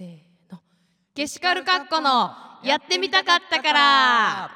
せーの。ゲシカルカッコのやってみたかったから。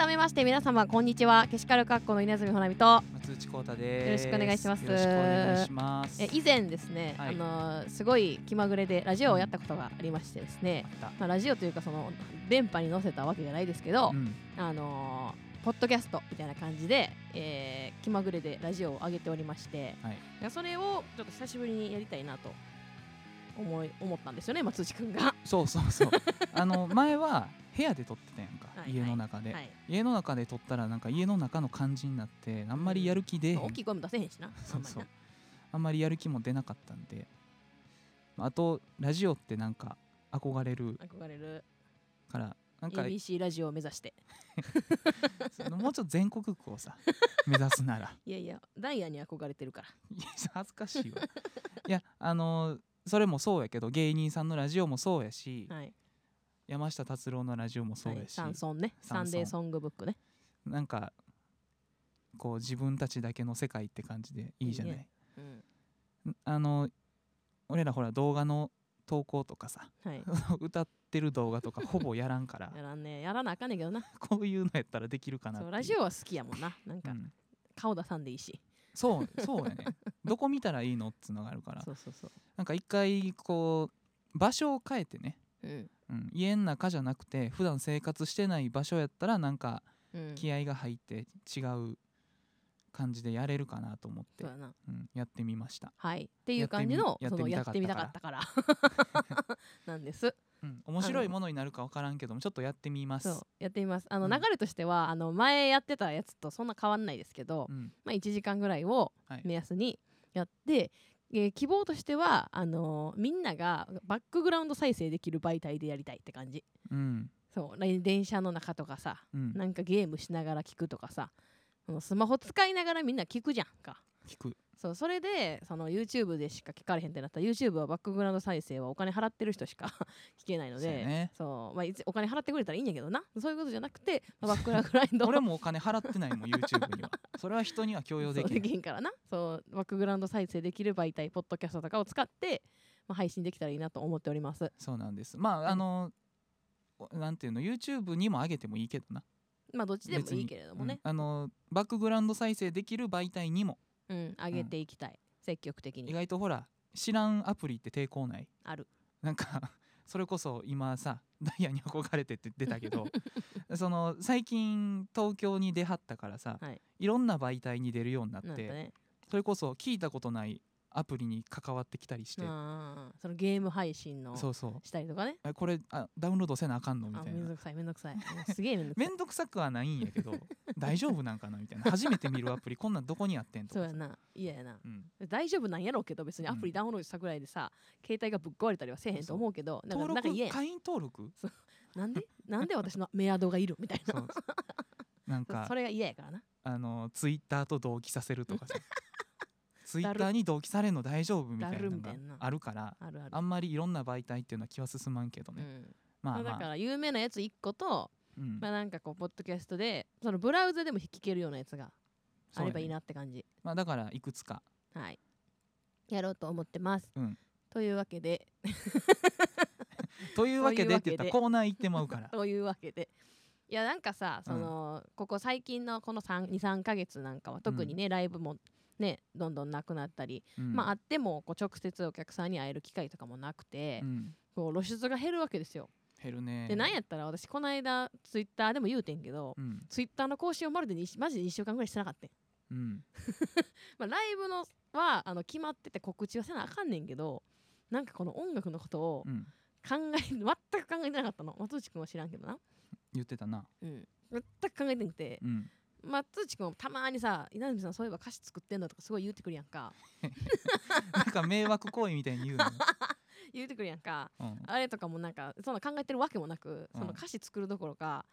改めまして皆様こんにちは。ゲシカルカッコの稲積ほなみと。松内幸太です。よろしくお願いします。よろしくお願いします。え以前ですね、はい。あのーすごい気まぐれでラジオをやったことがありましてですね、まあ、ラジオというかその電波に載せたわけじゃないですけどた、うん。あのーポッドキャストみたいな感じで、えー気まぐれでラジオを上げておりまして、はい。それをちょっと久しぶりにやりたいなと思い思ったんですよね松内くんが。そうそうそう。あの前は部屋で撮ってたやんか、はい家の中で、はい、家の中で撮ったらなんか家の中の感じになってあんまりやる気で、まあ大きい声も出せへんしな。そうそう。あんまりやる気も出なかったんで。あとラジオってなんか憧れる。りな憧れる。からなんか ABC ラジオを目指して。そのもうちょっと全国区をさ 目指すなら。いやいや、ダイヤに憧れてるから。いや恥ずかしいわ。いやあのそれもそうやけど芸人さんのラジオもそうやし、はい。山下達郎のラジオもそうはい、やし、サンソンね。サンデーソングブックね。なんかこう自分たちだけの世界って感じでいいじゃない？いいねうん。んあの俺らほら動画の投稿とかさはい。歌ってる動画とかほぼやらんから やらんね。やらなあかんねんけどな。こういうのやったらできるかなラジオは好きやもんな。なんかうん顔出さんでいいし。そうそうやね どこ見たらいいのっつうのがあるからそうそうそう。なんか一回こう場所を変えてね、うん。うん、家の中じゃなくて普段生活してない場所やったらなんかうん。気合が入って違う感じでやれるかなと思ってそう。うん、やってみました、はい。っていう感じの、やっそのやってみたかったから。なんです。うん、面白いものになるか分からんけどもちょっとやってみますやってみます。あのうん流れとしては、あの前やってたやつとそんな変わんないですけど、うんまあ1時間ぐらいをはい目安にやって、えー希望としてはあのーみんながバックグラウンド再生できる媒体でやりたいって感じ。うんそう来電車の中とかさ、うん、なんかゲームしながら聞くとかさ、うんスマホ使いながらみんな聞くじゃんか。聞くそうそれでその YouTube でしか聞かれへんってなったら YouTube はバックグラウンド再生はお金払ってる人しか 聞けないのでそうやね。そう、まあ、いつお金払ってくれたらいいんやけどな。そういうことじゃなくて、まあバックグラウンド俺もお金払ってないもん YouTube には。それは人には強要できない できんからな。そうバックグラウンド再生できる媒体ポッドキャストとかを使って、まあ、配信できたらいいなと思っております。そうなんです。まああのなんていうの YouTube にも上げてもいいけどな。まあどっちでもいいけれどもね。うん。あのバックグラウンド再生できる媒体にもうん、上げていきたい、積極的意に外とほら知らんアプリって抵抗ない？ある。なんか それこそ今さダイヤに憧れてって言ってたけど その最近東京に出はったからさ、はい。い、ろんな媒体に出るようになってね。それこそ聞いたことないアプリに関わってきたりして、うんそのゲーム配信のそうそう。したりとかね。あこれあダウンロードせなあかんの？みあたいな。めんどくさいめんどくさい。すげえめんどくさい。めんどくさくはないんやけど 大丈夫なんかな？みたいな。初めて見るアプリこんなんどこにあってんとそうやな。嫌やな。うん、大丈夫なんやろうけど別にアプリダウンロードしたぐらいでさ、携帯がぶっ壊れたりはせえへんと思うけどなんかなんか嫌や。会員登録？なんで？なんで私のメアドがいるみたいな。なんかそれが嫌やからな。あのツイッターと同期させるとかさツイッターに同期されるの大丈夫みたいなのがあるからあんまりいろんな媒体っていうのは気は進まんけどね、うん。まあまあ。だかまあ、ら有名なやつ1個と、うん。まあなんかこうポッドキャストでそのブラウザでも聞けるようなやつがあればいいなって感じ、まあ、だからいくつか。はい。やろうと思ってます、うん。というわけで。というわけでって言ったらとコーナー行ってまうから。というわけで。いやなんかさその、ここ最近のこの23ヶ月なんかは特にね、ライブもねどんどんなくなったり、うん。まああってもこう直接お客さんに会える機会とかもなくて、うん。こう露出が減るわけですよ、減るね。でなんやったら私この間ツイッターでも言うてんけど、うん。ツイッターの更新をまるでにマジで1週間ぐらいしてなかったん。うん。まあ、ライブのはあの決まってて告知はせなあかんねんけどなんかこの音楽のことをうん。考え 全く考えてなかったの。松内くんは知らんけどな、言ってたな。うん、全く考えてなくて。うん松内くんもたまにさ稲波さんそういえば歌詞作ってんのとかすごい言ってくるやんか。なんか迷惑行為みたいに言うの、言ってくるやんか。うん、あれとかもなんかそんな考えてるわけもなくそのうん歌詞作るどころか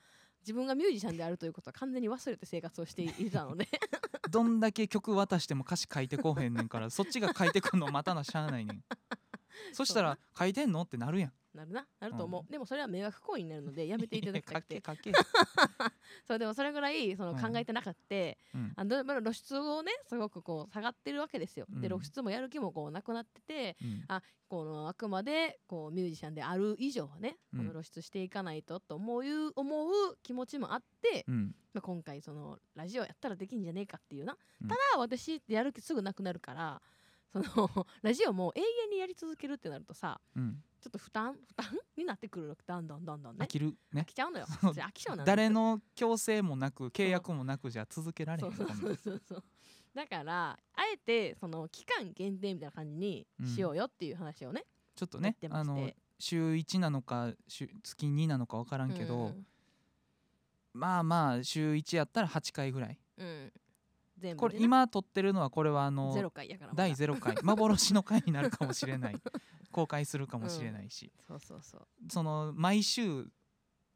自分がミュージシャンであるということは完全に忘れて生活をしていたのでどんだけ曲渡しても歌詞書いてこうへんねんからそっちが書いてくんの待たなしゃあないねん。そしたら書いてんの？ってなるやんなるななると思う、うん。でもそれは迷惑行為になるので やめていただきたくて。かけ そうでもそれぐらいそのうん考えてなかった、うん。あのまあ露出をねすごくこう下がってるわけですよ、でうん。露出もやる気もこうなくなっててうん。このあくまでこうミュージシャンである以上はね、うん。この露出していかないとと思う思う気持ちもあって、うん。まあ、今回そのラジオやったらできんじゃねえかっていうな、うん。ただ私やる気すぐなくなるからその ラジオも永遠にやり続けるってなるとさうんちょっと負担？負担？になってくる。だんだんだんだんね。飽きる？ね。飽きちゃうのよ。飽き性なんです誰の強制もなく契約もなくじゃ続けられへそんそうそうそうそう。だからあえてその期間限定みたいな感じにしようよっていう話をね、ちょっとねあの週1なのか週月2なのか分からんけど、うん。まあまあ週1やったら8回ぐらい。うん全部これ今撮ってるのはこれはあのゼロ回やか第0回。幻の回になるかもしれない。公開するかもしれないし、そうそうそう。その毎週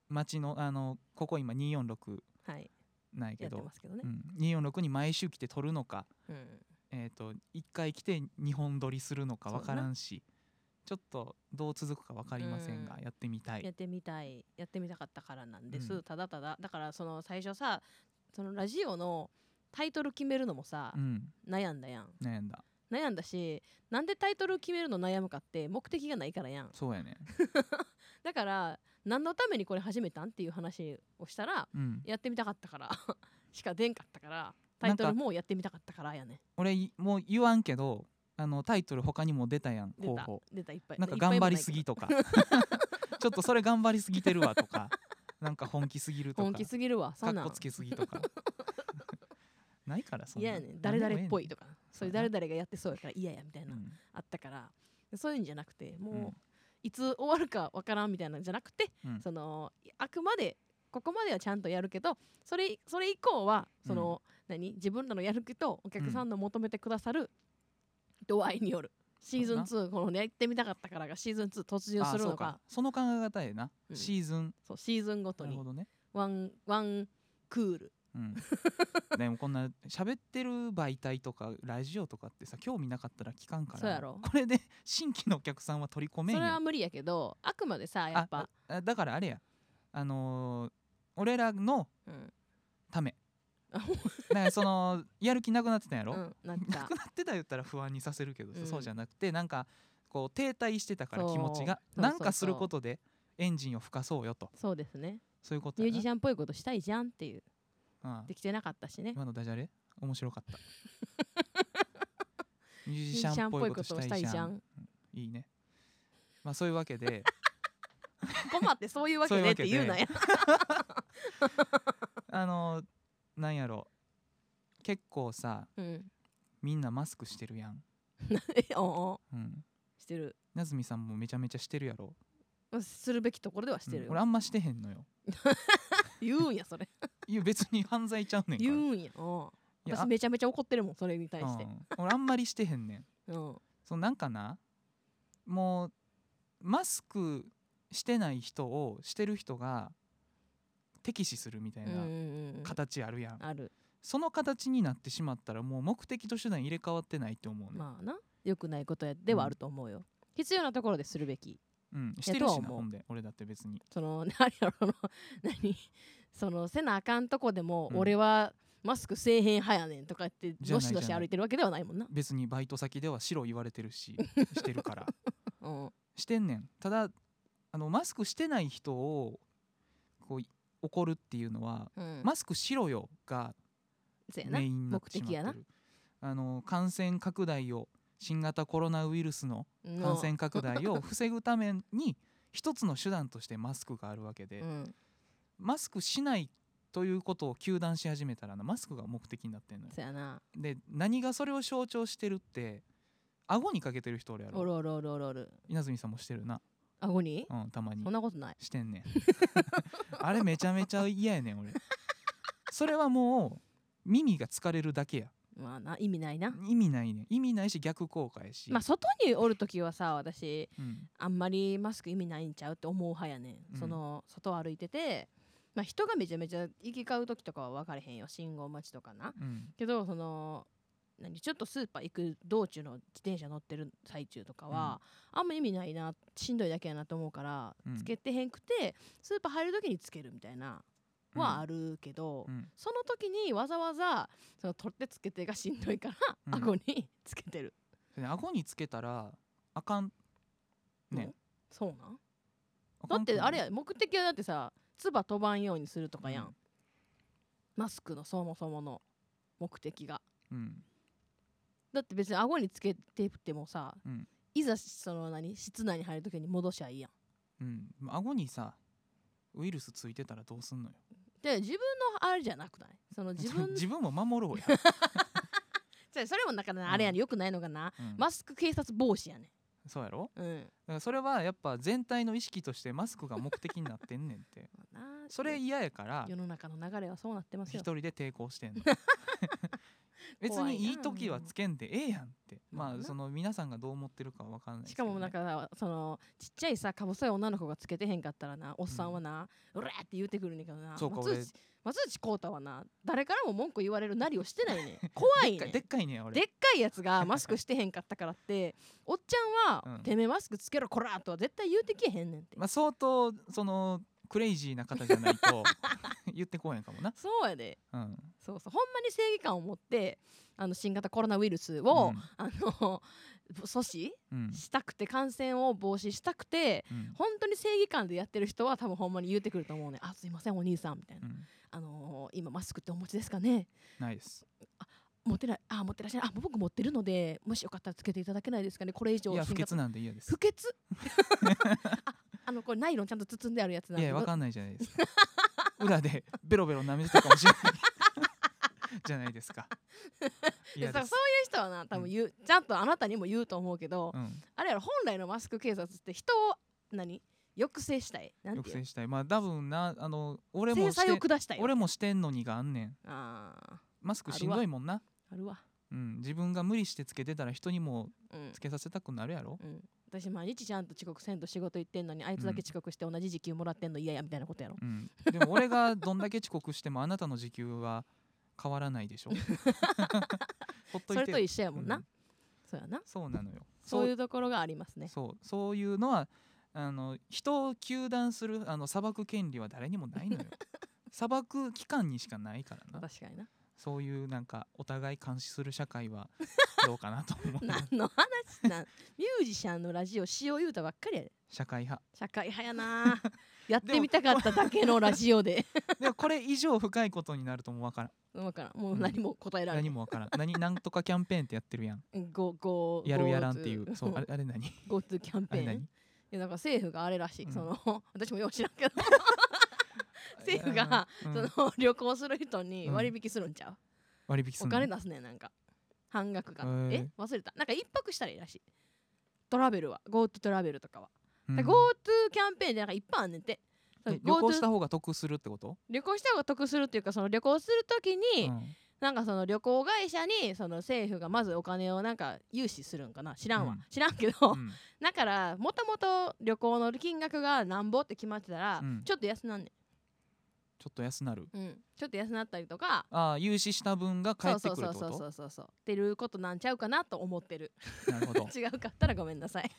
町のあのここ今246はい。なんやけど。やってま、すけどね。う、ん、246に毎週来て撮るのか、うん。えー、と1回来て2本撮りするのか分からんし。ちょっとどう続くか分かりませんが、うん。やってみたい。やってみたい。やってみたかったからなんです、うん。ただただだからその最初さそのラジオのタイトル決めるのもさう、ん。悩んだやん。悩んだ。悩んだしなんでタイトル決めるの悩むかって目的がないからやん。そうやね だから何のためにこれ始めたんっていう話をしたらうん。やってみたかったから しか出んかったからタイトルもやってみたかったからやね俺いもう言わんけどあのタイトル他にも出たやん候補。出たいっぱい。なんか頑張りすぎとか。ちょっとそれ頑張りすぎてるわとか。なんか本気すぎるとか。本気すぎるわ。かっこつけすぎとかないからそんな。嫌やねん。誰々っぽいとか、かそういう誰々がやってそうやから嫌やみたいな、うん。あったからそういうんじゃなくてもう、うん。いつ終わるかわからんみたいなんじゃなくて、うん。そのあくまでここまではちゃんとやるけどそれそれ以降はその、何？自分らのやる気とお客さんの求めてくださる度合いによる、シーズン2このねやってみたかったからがシーズン2突入あそうするのか。か。その考え方やな、うん。シーズン。そうシーズンごとに。なるほどね。ワンワンクールうん、でもこんな喋ってる媒体とかラジオとかってさ興味なかったら聞かんからそうやろ。これで新規のお客さんは取り込めんよ。それは無理やけどあくまでさやっぱだからあれや。あのー俺らのうん、ため。あだからそのやる気なくなってたんやろ、うん、なっなたくなってた言ったら不安にさせるけどさ、うん。そうじゃなくてなんかこう停滞してたから気持ちがなんかすることでエンジンを吹かそうよと。そうですね。そういうことミュージやシャンっぽいことしたいじゃんっていうできてなかったしね。今のダジャレ？面白かった。ミュージシャンっぽいここととししたたいじゃん。ん。いいね。まあそういうわけで。困ってそういうわけでって言うなや あのなんやろ。結構さうん。みんなマスクしてるやん、うん、してる。なずみさんもめちゃめちゃしてるやろ。するべきところではしてるよ、うん。俺あんましてへんのよ言うんやそれ。いや別に犯罪ちゃうねんから。言うんや。おういや私めちゃめちゃ怒ってるもんそれに対して。うん。俺あんまりしてへんねん。うん。そのなんかな？もうマスクしてない人をしてる人が敵視するみたいうんうんなうん。形あるやん、ある。その形になってしまったらもう目的と手段入れ替わってないって思うね、まあな。良くないことやではあると思うよ、必要なところでするべきうん、してるしなほんで。俺だって別に。その 何やろの何？そのせなあかんとこでも、うん。俺はマスクせえへん派やねんとかってどしどし歩いてるわけではないもんな。別にバイト先では白言われてるししてるから。うん。してんねん。ただあのマスクしてない人をこうい怒るっていうのは、うん。マスクしろよがメインになってしまって目的やな。るあの感染拡大を新型コロナウイルスのうん感染拡大を 防ぐために一つの手段としてマスクがあるわけで、うん。マスクしないということを糾弾し始めたらなマスクが目的になってんのよ。で何がそれを象徴してるって顎にかけてる人おるやろ。おるおるおるおるおる。稲積さんもしてるな。顎に？うんたまに。そんなことない。してんねん。あれめちゃめちゃ嫌やねん俺。それはもう耳が疲れるだけやまあな意味ないな。意味ないね。ん意味ないし逆効果やし、まあ外におるときはさ私うん。あんまりマスク意味ないんちゃうって思う派やねん、うん。その外歩いててまあ人がめちゃめちゃ行き交う時とかは分かれへんよ。信号待ちとかな。うん。けどその何ちょっとスーパー行く道中の自転車乗ってる最中とかは、あんま意味ないなしんどいだけやなと思うから、うん。つけてへんくてスーパー入る時につけるみたいなはあるけど、うん。その時にわざわざその取ってつけてがしんどいから、うん。顎につけてる。顎につけたらあかん。ね。のそうなん？だってあれや目的はだってさ唾飛ばんようにするとかやん、うん。マスクのそもそもの目的が。うん。だって別に顎につけててもさ、うん。いざその何室内に入る時に戻しゃいいやん。うん。顎にさウイルスついてたらどうすんのよで自分のあれじゃなくない？その自分 自分も守ろうや、それもだからなあれやね、よくないのがなうん。マスク警察防止やね。そうやろ？うん。だからそれはやっぱ全体の意識としてマスクが目的になってんねん ってそれ嫌やから世の中の流れはそうなってますよ。一人で抵抗してんの別怖いな。い時はつけんでええやんって。まあな。まあその皆さんがどう思ってるかは分かんないですしかもなんかそのちっちゃいさか細い女の子がつけてへんかったらな。おっさんはな「うら!」って言うてくるねんけどな。そうか俺松内松内浩太はな誰からも文句言われるなりをしてないねん。怖いねん。でっかいねん俺。でっかいやつがマスクしてへんかったからって。おっちゃんは、うん。てめえマスクつけろこら!」とは絶対言うてけへんねんって、まあ相当そのクレイジーな方じゃないと 言ってこうへんかもな。そうやで。うん。そうそう。ほんまに正義感を持ってあの新型コロナウイルスを、うん。あの阻うん止したくて感染を防止したくてうん。本当に正義感でやってる人は多分ほんまに言うてくると思うね。あすいませんお兄さんみたいな、うん。あのー今マスクってお持ちですかね？ないです。持ってない。あ持ってらっしゃるあ僕持ってるのでもしよかったらつけていただけないですかね？これ以上いや不潔なんで嫌です。不潔？あ あのこれナイロンちゃんと包んであるやつなんでいやわかんないじゃないですか。裏でベロベロ舐めてたかもしれない。じゃないですか。で嫌です。さそういう人はな多分言う、ちゃんとあなたにも言うと思うけど、うん。あれやろ本来のマスク警察って人を何？抑制したい。なんていう？抑制したい。まあ多分なあの俺も制裁してを下したいわ俺もしてんのにがあんねん。あー。マスクしんどいもんな。あるわうん自分が無理してつけてたら人にもうん。つけさせたくなるやろ？うん、私毎日ちゃんと遅刻せんと仕事行ってんのにあいつだけ遅刻して同じ時給もらってんの嫌やみたいなことやろ？うん。でも俺がどんだけ遅刻してもあなたの時給は変わらないでしょ。ほっといて。それと一緒やもんな、うん。そうやな。そうなのよ。そういうところがありますね。そう。そういうのはあの人を糾弾するあの裁く権利は誰にもないのよ。裁く機関にしかないからな。確かになそういうなんかお互い監視する社会は どうかなと思う。何の話なん？ミュージシャンのラジオしよう言うたばっかりやで。社会派。社会派やな。やってみたかっただけのラジオで。でもこれ以上深いことになるともうわからん。分からん。もう何も答えられない何もわからん。何なんとかキャンペーンってやってるやん。ゴゴやるやらんっていう。そうあれあれ何？GoTo キャンペーン。いやなんか政府があれらしい、うん。その 私もよう知らんけど 政府が、うん。その旅行する人にうん。割引するんちゃう、割引すんの？お金出すねんなんか。半額が。え？忘れた。なんか一泊したらいいらしい。トラベルは。GoTo トラベルとかは、うん。GoTo キャンペーンでなんかいっぱいあんねんて旅行した方が得するってこと、旅行した方が得するっていうかその旅行するときに、うん。なんかその旅行会社にその政府がまずお金をなんか融資するんかな？知らんわ、うん。知らんけど、うん。だからもともと旅行の金額がなんぼって決まってたら、うん。ちょっと安なんねちょっと安なる。ん、うん、ちょっと安なったりとか。ああ融資した分が返ってくるってこと？そうそうそうそうそう。っていうことなんちゃうかなと思ってる。なるほど。違うかったらごめんなさい。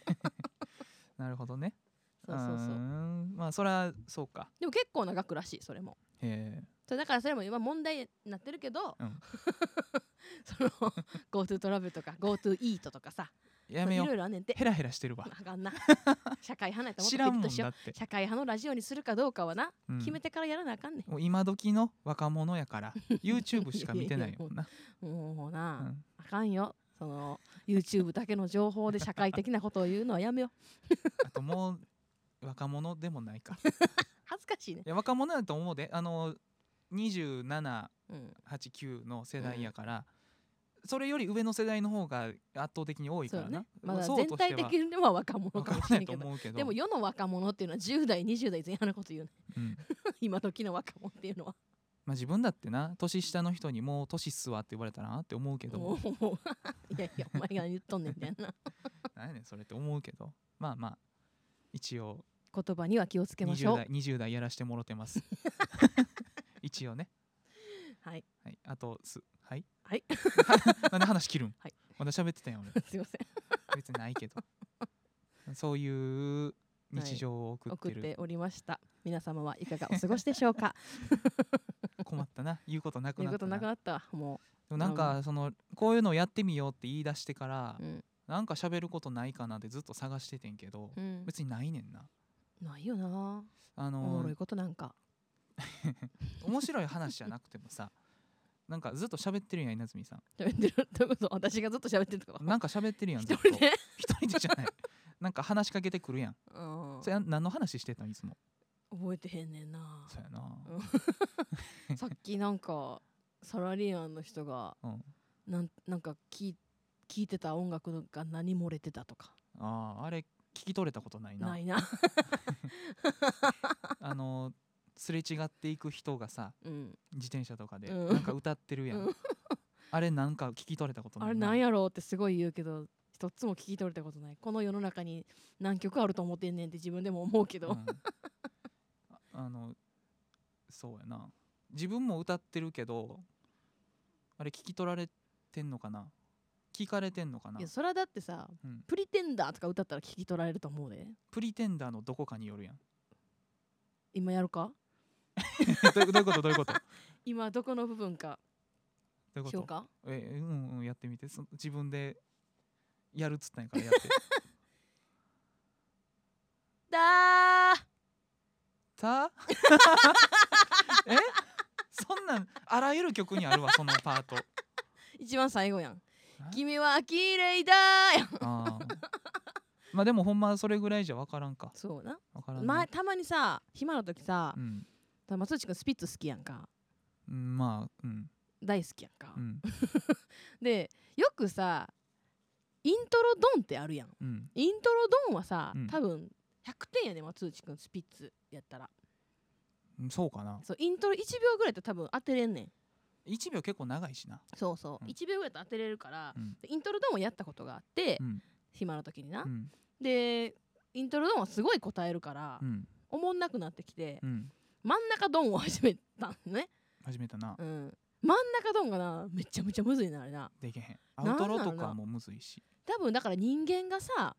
なるほどね。そうそうそう。まあそれはそうか。でも結構な額らしいそれも。へえ。だからそれも今問題になってるけど、うん。その GoTo トラベルとか GoTo イートとかさいやめよう。ろいろあんねんて。ヘラヘラしてるわ。あかんな。社会派なんやった知らんもんだって。う社会派のラジオにするかどうかはな、うん。決めてからやらなあかんねもう今時の若者やから YouTube しか見てないもんな、んもううな、ん、あかんよ。その YouTube だけの情報で社会的なことを言うのはやめよ あともう若者でもないか。う恥ずかしいね。いや若者だと思うで。あの2789うん。の世代やから、それより上の世代の方が圧倒的に多いからな。ね。まだ層全体的には若者かもしれんけど思うけど。でも世の若者っていうのは10代20代前半のこと言うねうん。今時の若者っていうのは。まあ、自分だってな年下の人にもう年っすわって言われたらなって思うけど。いやいやお前が言っとんねんみたいな。何やねんそれって思うけど。まあまあ一応。言葉には気をつけましょ20う代 ,20 代やらしてもろてます。一応ね、はい。はい、あとすはい。はい。なんで話切るん、はい。まだ喋ってたやん俺。すいません。別にないけど。そういう日常を送ってる、送っておりました。皆様はいかがお過ごしでしょうか？困ったな。言うことなくということなったななくなったわ。もでもなんかそのこういうのをやってみようって言い出してから、ううん、なんか喋ることないかなってずっと探しててんけど、うん、別にないねんな。ないよな。あのおもろいことなんか。面白い話じゃなくてもさなんかずっと喋ってるやん稲積さん。喋ってる？どういうこと？私がずっと喋ってるとか。なんか喋ってるやんず一っと。人で、一人でじゃない。なんか話しかけてくるやん。うん。それ何の話してたんいつも？覚えてへんねんな。そうやな。さっきなんかサラリーマンの人がうん。なんなんか聞い聞いてた音楽が何漏れてたとか。あああれ聞き取れたことないな。ないな。あのすれ違っていく人がさうん。自転車とかでうん。なんか歌ってるやん、うん。あれなんか聞き取れたことないあれなんやろうってすごい言うけど一つも聞き取れたことない。この世の中に何曲あると思ってんねんって自分でも思うけど、うん。ああのそうやな。自分も歌ってるけどあれ聞き取られてんのかな？聞かれてんのかな？いやそれはだってさうん「プリテンダー」とか歌ったら聞き取られると思うで。プリテンダーのどこかによるやん。今やるか？どういうことどういうことど今どこの部分か？ういうこと？えうんうんやってみて。そ自分でやるっつったんやからやって。だー。た？え？そんなんあらゆる曲にあるわそのパート。一番最後やん。あ「君は綺麗だー」やんあー。まあでもほんまそれぐらいじゃ分からんか。そうな、分からんまなたまにさ暇な時さうん、松内くんスピッツ好きやんか。うん、まあうん。大好きやんか、うん。でよくさイントロドンってあるやん。うん。イントロドンはさ、うん。多分100点やね松内くんスピッツやったら。うんそうかな。そうイントロ1秒ぐらいって多分当てれんねん。1秒結構長いしな。そうそう、うん。1秒ぐらいと当てれるからう、ん。イントロドンをやったことがあって、うん。暇の時にな、うん。でイントロドンはすごい答えるから、うん。おもんなくなってきて、うん真ん中ドンを始めたんね、始めたな。うん、真ん中ドンがなめちゃめちゃむずいなあれな。できへん。アウトロとかもむずいし。多分だから人間がさ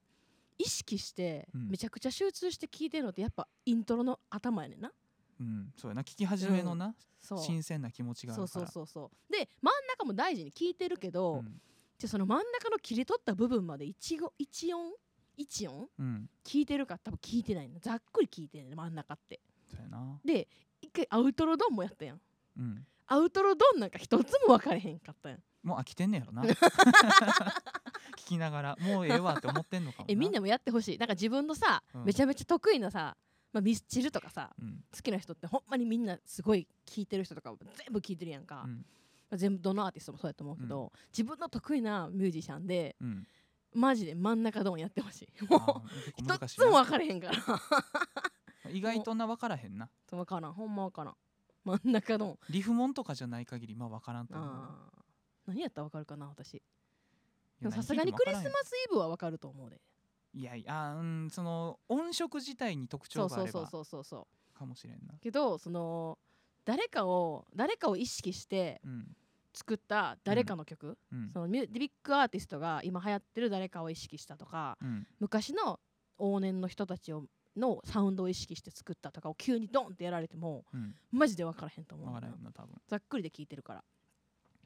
意識してうん。めちゃくちゃ集中して聞いてるのってやっぱイントロの頭やねんな。うん。そうやな。聞き始めのなそう。新鮮な気持ちがあそうそうるからそうそう。で真ん中も大事に聞いてるけど、うん。じゃあその真ん中の切り取った部分まで一語一音一音うん。聞いてるか多分聞いてないの。ざっくり聞いてんねん真ん中ってで一回アウトロドンもやったやん。うん。アウトロドンなんか一つも分かれへんかったやん。もう飽きてんねやろな。聞きながらもうええわって思ってんのかもな。えみんなもやってほしい。なんか自分のさ、うん。めちゃめちゃ得意なさ、まあ、ミスチルとかさうん。好きな人ってほんまにみんなすごい聞いてる人とかも全部聞いてるやんか、うん。まあ全部どのアーティストもそうやと思うけど、自分の得意なミュージシャンでうん。マジで真ん中ドンやってほしい。あもーう一つも分かれへんから意外とな分からへんな。分からんほんま分からん。真ん中ドンリフモンとかじゃない限りまあ分からんと思う。何やったら分かるかな私。さすがにクリスマスイブは分かると思うで。いやいやうんその音色自体に特そうそうそう徴があればそうそうそうかもしれんな。けどその誰かを誰かを意識してうん。作った誰かの曲、うん。そのミュビッグアーティストが今流行ってる誰かを意識したとかうん。昔の往年の人たちをのサウンドを意識して作ったとかを急にドンってやられてもうん。マジで分からへんと思う。分なからへんな多分。ざっくりで聞いてるから。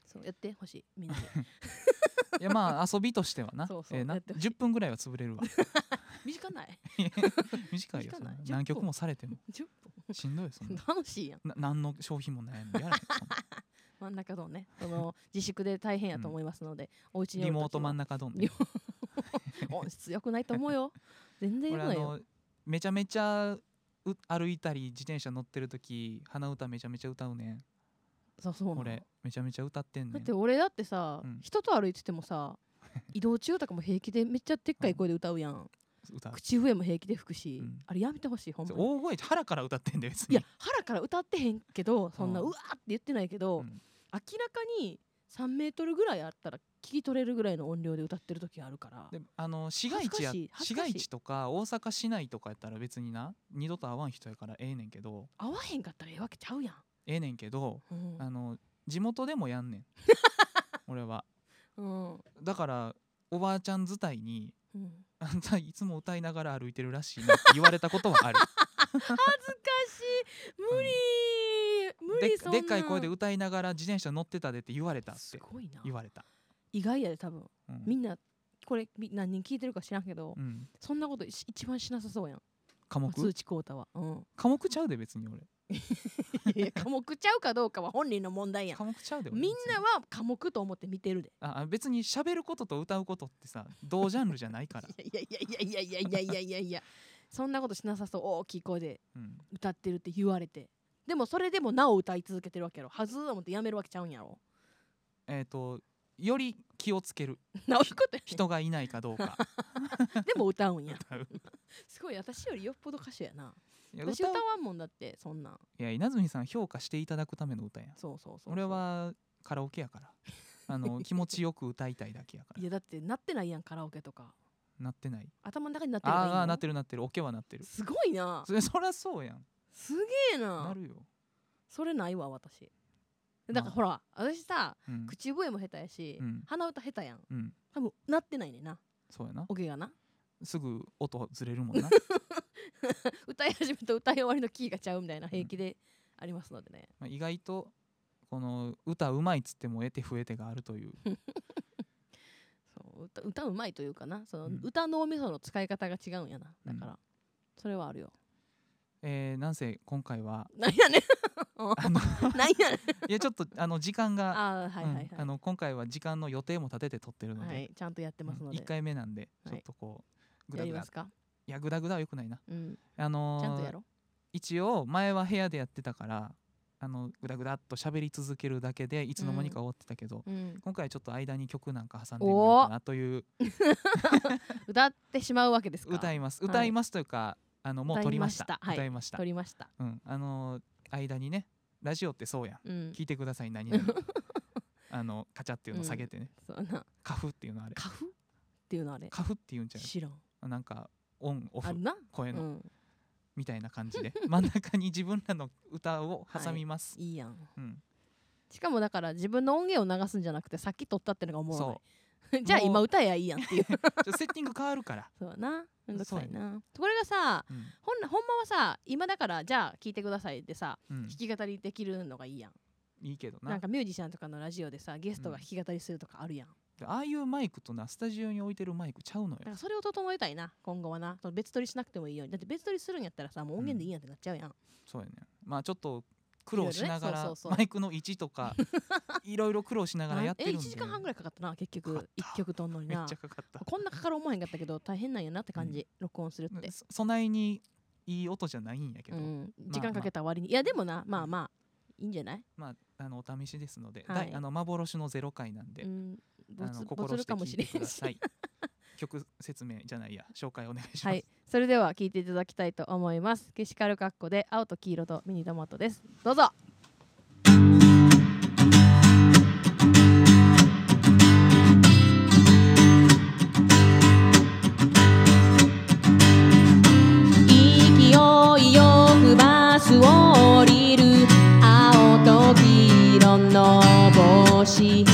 そうやってほしいみんなで。いやまあ遊びとしてはな。そええなやってほしい。10分ぐらいは潰れるわ。短ない？短いよそんな。短ない？10分何曲もされても。10しんどいよそんな。分楽しいやん。な何の商品もないのやらへん。真ん中どんねその自粛で大変やと思いますので、お家にリモート真ん中中どんリ音質良くないと思うよ。全然良くないよめちゃめちゃう歩いたり自転車乗ってる時鼻歌めちゃめちゃ歌うねん。そうそう俺めちゃめちゃ歌ってんねん。だって俺だってさ、うん。人と歩いててもさ 移動中とかも平気でめっちゃでっかい声で歌うやん、歌う。口笛も平気で吹くし、うん。あれやめてほしいほんまに。大声腹から歌ってんだよ別に。いや腹から歌ってへんけどそんなううんわーって言ってないけど、うん。明らかに3メートルぐらいあったら聞き取れるぐらいの音量で歌ってる時あるから。であの市街地や市街地とか大阪市内とかやったら別にな二度と会わん人やからええねんけど。合わへんかったらええわけちゃうやん、ええねんけどうん。あの地元でもやんねん。俺は。うん。だからおばあちゃん伝いにうん「あんたいつも歌いながら歩いてるらしいな」って言われたことはある。恥ずかしい。無理。無で理そんなでっかい声で歌いながら自転車乗ってたでって言われたってすごいな。言われた、意外やで多分。うん。みんなこれみ何人聞いてるか知らんけど、うん、そんなことし一番しなさそうやん。科目？通知コータは。うん。科目ちゃうで別に俺。いや科目ちゃうかどうかは本人の問題やん。科目ちゃうで俺みんなは科目と思って見てるで。ああ別に喋ることと歌うことってさ同ジャンルじゃないから、いやいやいやいやいやいやいやいやいや。そんなことしなさそう。大きい声でうん、歌ってるって言われて。でもそれでもなお歌い続けてるわけやろ。はずー思ってやめるわけちゃうんやろ。えっ、とより気をつける。人がいないかどうか。でも歌うんや。歌う。すごい私よりよっぽど歌手やな。いや私歌わんもんだってそんなん。いや稲積さん評価していただくための歌やん。そうそうそうそう。俺はカラオケやから。あの 気持ちよく歌いたいだけやから。いやだってなってないやんカラオケとか。なってない。頭の中になってるいいのああなってるなってる。オケはなってる。すごいな。それそりゃそうやん。すげえな。なるよ、それないわ私だからまあ。ほら私さうん。口笛も下手やし、うん。鼻歌下手やん。うん、多分なってないねんな。そうやな。オケがな。すぐ音ずれるもんな。歌い始めと歌い終わりのキーがちゃうみたいな平気でありますのでね、まあ意外とこの歌うまいっつっても得て増えてがあるという。そう歌歌うまいというかな。その、うん。歌脳みその使い方が違うんやな。だから、うん。それはあるよ。えーなんせ今回はなんやねんあのなん。やいやちょっとあの時間があーはいはいはい、うんあの今回は時間の予定も立てて撮ってるので、はいちゃんとやってますので、1回目なんではい。ちょっとこうグダグダ、いやグダグダはよくないな。うん。あのーちゃんとやろ一応前は部屋でやってたからあのグダグダっと喋り続けるだけでいつの間にか終わってたけど、う、うん、今回はちょっと間に曲なんか挟んでみようかなという 歌ってしまうわけですか？歌います。はい。歌いますというか、あのもう撮りました。歌いました。はい撮りました、うん。あのー間にねラジオってそうやん。うん、聞いてください何々。あのカチャっていうの下げてね、そうな。カフっていうのあれ。カフっていうのあれ。カフっていうんじ知らん。ゃんなんかオンオフ声の、うん。みたいな感じで。真ん中に自分らの歌を挟みます、い。いやん。うん、しかもだから自分の音源を流すんじゃなくてさっき撮ったってのが思うそ じゃあ今歌えやいいやんっていう。セッティング変わるから、そうやな。めんどくさいな。これがさうん。ほんほんまはさ今だからじゃあ聞いてくださいでさうん。弾き語りできるのがいいやん。いいけどな。なんかミュージシャンとかのラジオでさゲストが弾き語りするとかあるやん、でああいうマイクとなスタジオに置いてるマイクちゃうのよ。それを整えたいな今後はな。別撮りしなくてもいいように。だって別撮りするんやったらさもう音源でいいやんってなっちゃうやん、そうやね。まあちょっと苦労しながらマイクの位置とか いろいろ苦労しながらやってるんえで1時間半ぐらいかかったな結局1曲撮んのにめっなちゃかかった。こんなかかる思わへんかったけど大変なんやなって感じ、録音するって、そ備えにいい音じゃないんやけど、うん、まあ時間かけた割に、いやでもなまあまあいいんじゃない、まああのお試しですので、はい。あの幻のゼロ回なんで、うん。ボあの心してかもしれん聞い。てくだしさい曲説明じゃないや紹介お願いします、はい。それでは聞いていただきたいと思います。ケシカルカッコで青と黄色とミニトマトです。どうぞ。勢いよくバスを降りる。青と黄色の帽子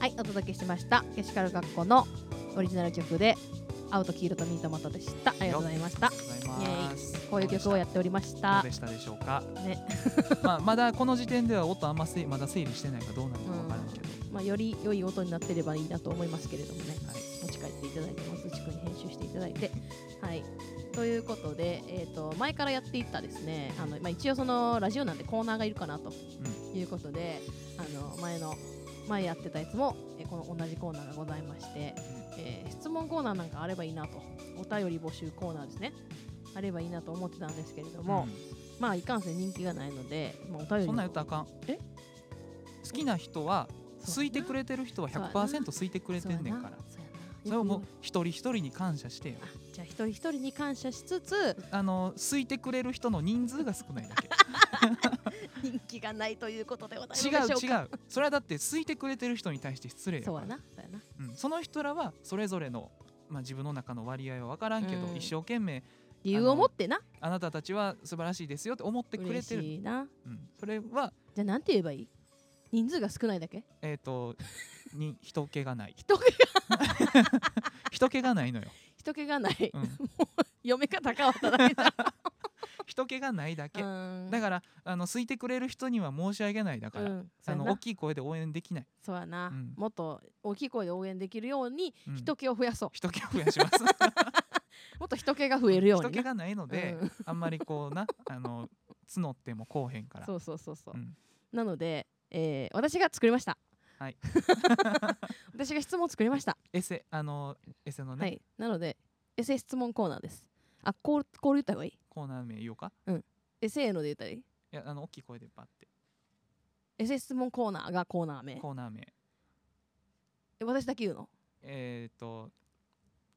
はいお届けしました。けしかる学校のオリジナル曲で青と黄色とミニトマトでした。ありがとうございました。こういう曲をやっておりましどうたでしたでしょうか？ね。まあまだこの時点では音あんませまだ整理してないからどうなるかわからんけど、まあより良い音になってればいいなと思いますけれどもね。はい。持ち帰っていただいて松内くんに編集していただいて。はい。ということで、えー、と前からやっていったですね。あの、まあ、一応そのラジオなんでコーナーがいるかなということで、あの前の前やってたやつも、えーこの同じコーナーがございまして、えー質問コーナーなんかあればいいなと。お便り募集コーナーですね。あればいいなと思ってたんですけれども、まあいかんせん人気がないので、まあ、お便りうんそんなん言ったらあかん。え？好きな人はそう好いてくれてる人はそうやな。100%好いてくれてんねんから。それをもう一人一人に感謝してよ。じゃあ一人一人に感謝しつつあの好いてくれる人の人数が少ないだけ 人気がないということでござい違う違う。それはだって好いてくれてる人に対して失礼そうやなそうやな。うん、その人らはそれぞれの、まあ、自分の中の割合は分からんけど、うん。一生懸命理由を持ってな。あなたたちは素晴らしいですよって思ってくれ嬉てる、しいな。うん、それはじゃあなんて言えばいい？人数が少ないだけ？えっ、とに人気がない。人気 人気がないのよ、人気がない、うん、読み方変わっただけだ人気がないだけ、うん。だからあの好いてくれる人には申し訳ないだから、うん。あの大きい声で応援できない。そうやな、うん。もっと大きい声で応援できるようにうん。人気を増やそう、人気を増やします。もっと人気が増えるようにな人気がないので、うん。あんまりこうなあの募ってもこうへんから。そうそうそうそう、うん。なので、えー私が作りました。はい。私が質問を作りました、エセあのエセのね、はい。なのでエセ質問コーナーです。あこうこう言った方がいい？コーナー名言おうか？エセーので言ったらいいいやあの大きい声でバッて。エセ質問コーナーがコーナー名。コーナー名。え私だけ言うの？えっ、ー、と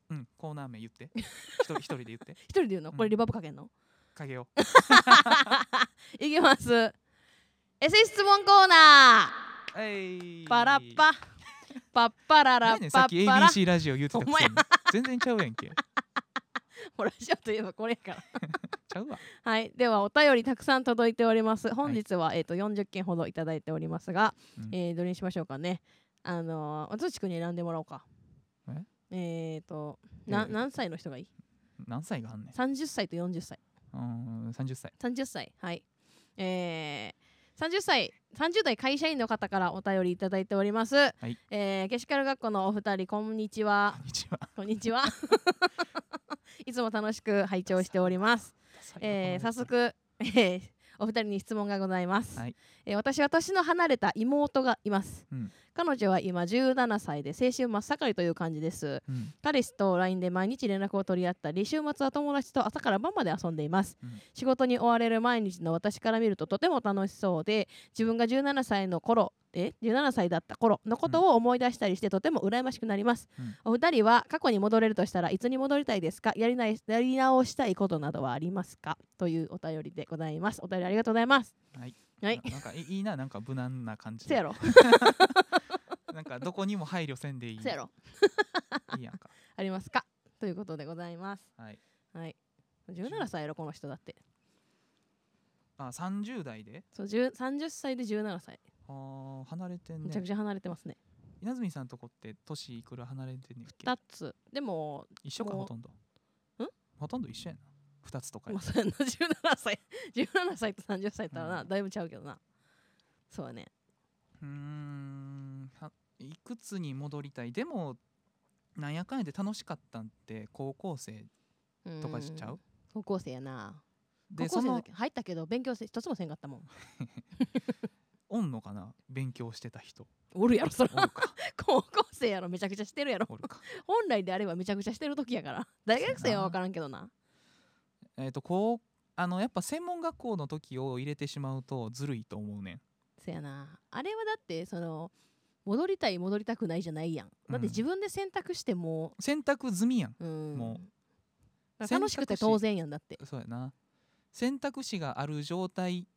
うんコーナー名言って。一人一人で言って。一人で言うの？うん。これリバーブかけんの、かけよ いきます。エセ質問コーナうえい。ーパラッパ。パッパララ。何やねんさっきパッパラ。ABC ラジオ言ってたくせに。全然ちゃうやんけ。ほらラジオといえばこれやからちゃうわ。はい。ではお便りたくさん届いております。本日は、えっ、と40件ほどいただいておりますが、うん。えーどれにしましょうかね。あのー、つちくんに選んでもらおうか。え？えーとな、えー何歳の人がいい？何歳があんねん ?30 歳と40歳。うん30歳。30歳。はい。えー、30歳30代会社員の方からお便りいただいております、い。えー、ケシカル学校のお二人こんにちは。こんにちは。こんにちは。いつも楽しく拝聴しております、えー、早速、えーお二人に質問がございます、はいえー私は年の離れた妹がいます、うん。彼女は今17歳で青春真っ盛りという感じです。うん。彼氏と LINE で毎日連絡を取り合ったり週末は友達と朝から晩まで遊んでいます、うん。仕事に追われる毎日の私から見るととても楽しそうで自分が17歳の頃え17歳だった頃のことを思い出したりしてとても羨ましくなります、うん。お二人は過去に戻れるとしたらいつに戻りたいですか？やりないやり直したいことなどはありますか？というお便りでございます。お便りありがとうございます。はいはい。ななんかいいななんか無難な感じせやろ。なんかどこにも配慮せんでいい。せやろ。いいやんか。ありますか？ということでございます。はい。はい。17歳やろこの人だって。あ30代で？そう10 30歳で17歳。あー離れてんね。めちゃくちゃ離れてますね。稲積さんとこって年いくら離れてんねんっけ？2つ。でも一緒かもうほとんど。ん？ほとんど一緒やな2つとかや。まあそうやな。17歳。17歳と30歳とはな、うん。だいぶちゃうけどな。そうやね。うーん。はいくつに戻りたい？でもなんやかんやで楽しかったんって高校生とかしちゃう？高校生やな。高校生の時入ったけど勉強せ一つもせんかったもん。おんのかな？勉強してた人。おるやろそれおるか。高校生やろめちゃくちゃしてるやろ。おるか。本来であればめちゃくちゃしてる時やから。大学生は分からんけどなえっ、とこうあのやっぱ専門学校の時を入れてしまうとずるいと思うねん。せやな。あれはだってその戻りたい戻りたくないじゃないやん。だってうん。自分で選択しても。選択済みやん。うん。もう。楽しくて当然やんだって。そうやな。選択肢がある状態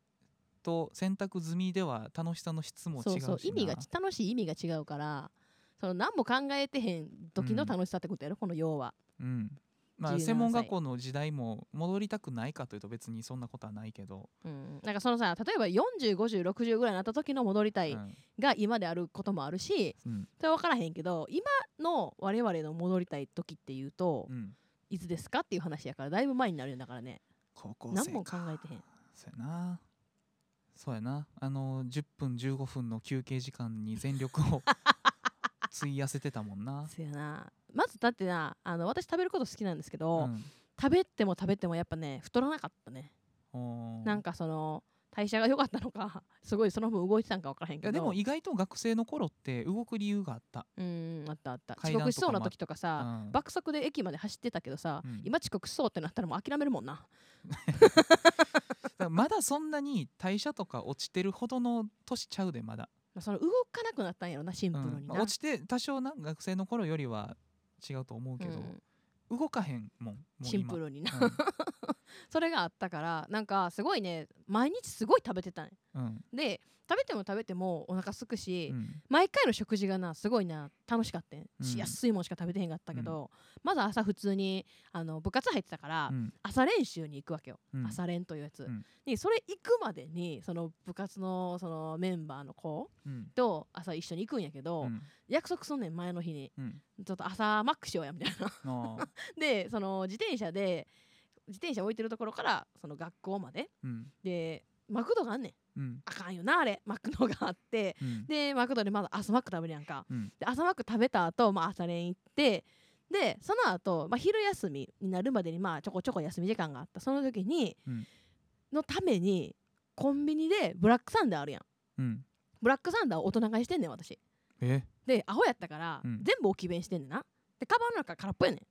と選択済みでは楽しさの質も違うそうそう。意味が楽しい意味が違うからその何も考えてへん時の楽しさってことやろ、この要は。うんまあ17歳。専門学校の時代も戻りたくないかというと別にそんなことはないけど、うん、なんかそのさ例えば405060ぐらいになった時の戻りたいうん。が今であることもあるしうん。それ分からへんけど今の我々の戻りたい時っていうと、うん、いつですかっていう話やからだいぶ前になるんだからね。高校生何も考かえてへん。そうやな。そうやなあの10分15分の休憩時間に全力を 費やせてたもんな、そやなまずだってなあの私食べること好きなんですけど、うん。食べても食べてもやっぱね太らなかったね、なんかその代謝が良かったのか すごいその分動いてたんか分からへんいけど。やでも意外と学生の頃って動く理由があった、うんあったあった。遅刻しそうな時とかさ、うん。爆速で駅まで走ってたけどさ、うん。今遅刻しそうってなったらもう諦めるもんな。まだそんなに代謝とか落ちてるほどの年ちゃうでまだ、まあその動かなくなったんやろなシンプうんルにな、まあ落ちて多少な学生の頃よりは違うと思うけど、うん。動かへんもんもう今。シンプルにな、うん それがあったからなんかすごいね毎日すごい食べてたんやうん。で食べても食べてもお腹すくし、うん。毎回の食事がなすごいな楽しかったん、うん。し安いもんしか食べてへんかったけど、まず朝普通にあの部活入ってたから、うん。朝練習に行くわけよ、うん。朝練というやつ、うん。でそれ行くまでにその部活のそのメンバーの子うん。と朝一緒に行くんやけど、うん。約束すんねん前の日に。うん。ちょっと朝マックしようやみたいな。でその自転車で自転車置いてるところからその学校まで。うん。でマクドがあんねん。うん。あかんよなあれ。マクドがあって。うん。でマクドでまだ朝マック食べるやんか。うん。で朝マック食べた後、まあ朝練行って。でその後、まあ昼休みになるまでにまあちょこちょこ休み時間があった。その時に、うん。のためにコンビニでブラックサンダーあるやん。うん。ブラックサンダーを大人買いしてんねん私。え？でアホやったから、うん。全部置き弁してんねんな。でカバンの中空っぽやねん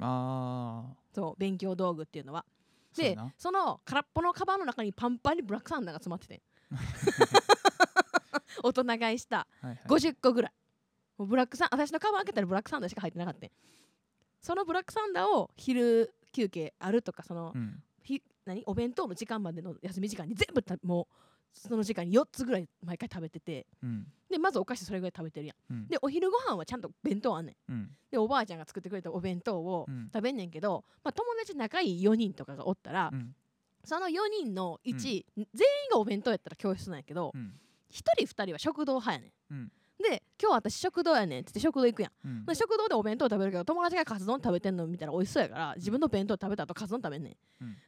ああそう勉強道具っていうのは。でその空っぽのカバンの中にパンパンにブラックサンダーが詰まってて。ん 大人買いした。はいはい。50個ぐらい。もうブラックサン私のカバン開けたらブラックサンダーしか入ってなかった。んそのブラックサンダーを昼休憩あるとかその、うん。ひ何？お弁当の時間までの休み時間に全部たもうその時間に4つぐらい毎回食べてて。うん。でまずお菓子それぐらい食べてるやん。うん。でお昼ご飯はちゃんと弁当あんねん。うん。でおばあちゃんが作ってくれたお弁当をうん。食べんねんけど、まあ、友達仲いい4人とかがおったら、うん。その4人の1、全員がお弁当やったら教室なんやけど、うん。1人2人は食堂派やねんで今日私食堂やねんって言って食堂行くやん。うん。で食堂でお弁当食べるけど友達がカツ丼食べてんの見たら美味しそうやから自分の弁当食べた後カツ丼食べんねん、うん。で